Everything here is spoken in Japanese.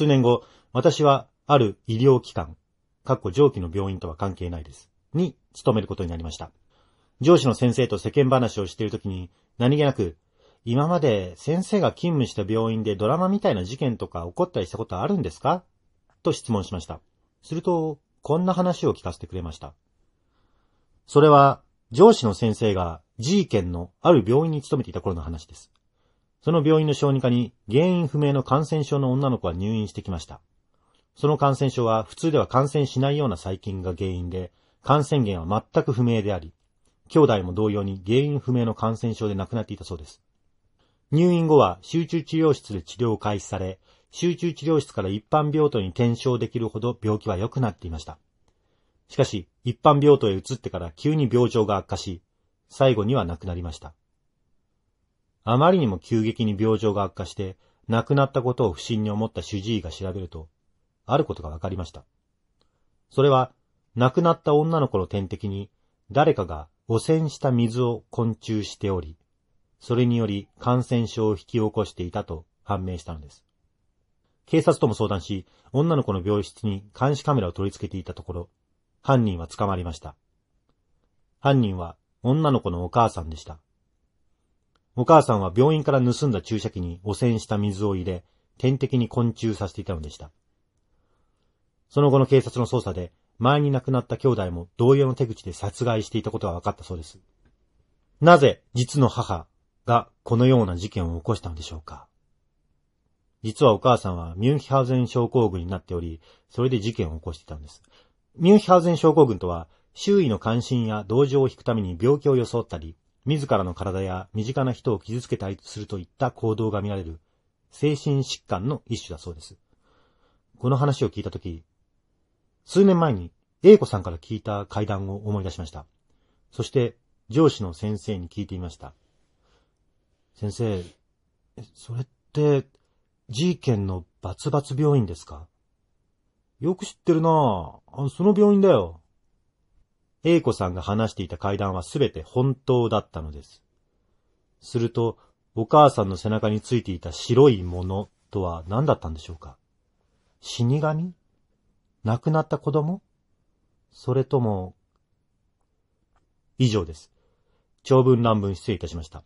数年後、私はある医療機関、かっこ上記の病院とは関係ないです。に勤めることになりました。上司の先生と世間話をしているときに、何気なく、今まで先生が勤務した病院でドラマみたいな事件とか起こったりしたことあるんですか？と質問しました。すると、こんな話を聞かせてくれました。それは、上司の先生が G 県のある病院に勤めていた頃の話です。その病院の小児科に原因不明の感染症の女の子が入院してきました。その感染症は普通では感染しないような細菌が原因で、感染源は全く不明であり、兄弟も同様に原因不明の感染症で亡くなっていたそうです。入院後は集中治療室で治療を開始され、集中治療室から一般病棟に転生できるほど病気は良くなっていました。しかし、一般病棟へ移ってから急に病状が悪化し、最後には亡くなりました。あまりにも急激に病状が悪化して、亡くなったことを不審に思った主治医が調べると、あることが分かりました。それは、亡くなった女の子の点滴に、誰かが汚染した水を昆虫しており、それにより感染症を引き起こしていたと判明したのです。警察とも相談し、女の子の病室に監視カメラを取り付けていたところ、犯人は捕まりました。犯人は女の子のお母さんでした。お母さんは病院から盗んだ注射器に汚染した水を入れ、点滴に昆虫させていたのでした。その後の警察の捜査で、前に亡くなった兄弟も同様の手口で殺害していたことが分かったそうです。なぜ実の母がこのような事件を起こしたのでしょうか実はお母さんはミュンヒハウゼン症候群になっており、それで事件を起こしていたんです。ミュンヒハウゼン症候群とは、周囲の関心や同情を引くために病気を装ったり、自らの体や身近な人を傷つけたりするといった行動が見られる精神疾患の一種だそうです。この話を聞いたとき、数年前に A 子さんから聞いた会談を思い出しました。そして上司の先生に聞いてみました。先生、それって G 県のバツバツ病院ですか？よく知ってるなぁ。その病院だよ。A 子さんが話していた階段はすべて本当だったのです。すると、お母さんの背中についていた白いものとは何だったんでしょうか死神？亡くなった子供？それとも、以上です。長文乱文失礼いたしました。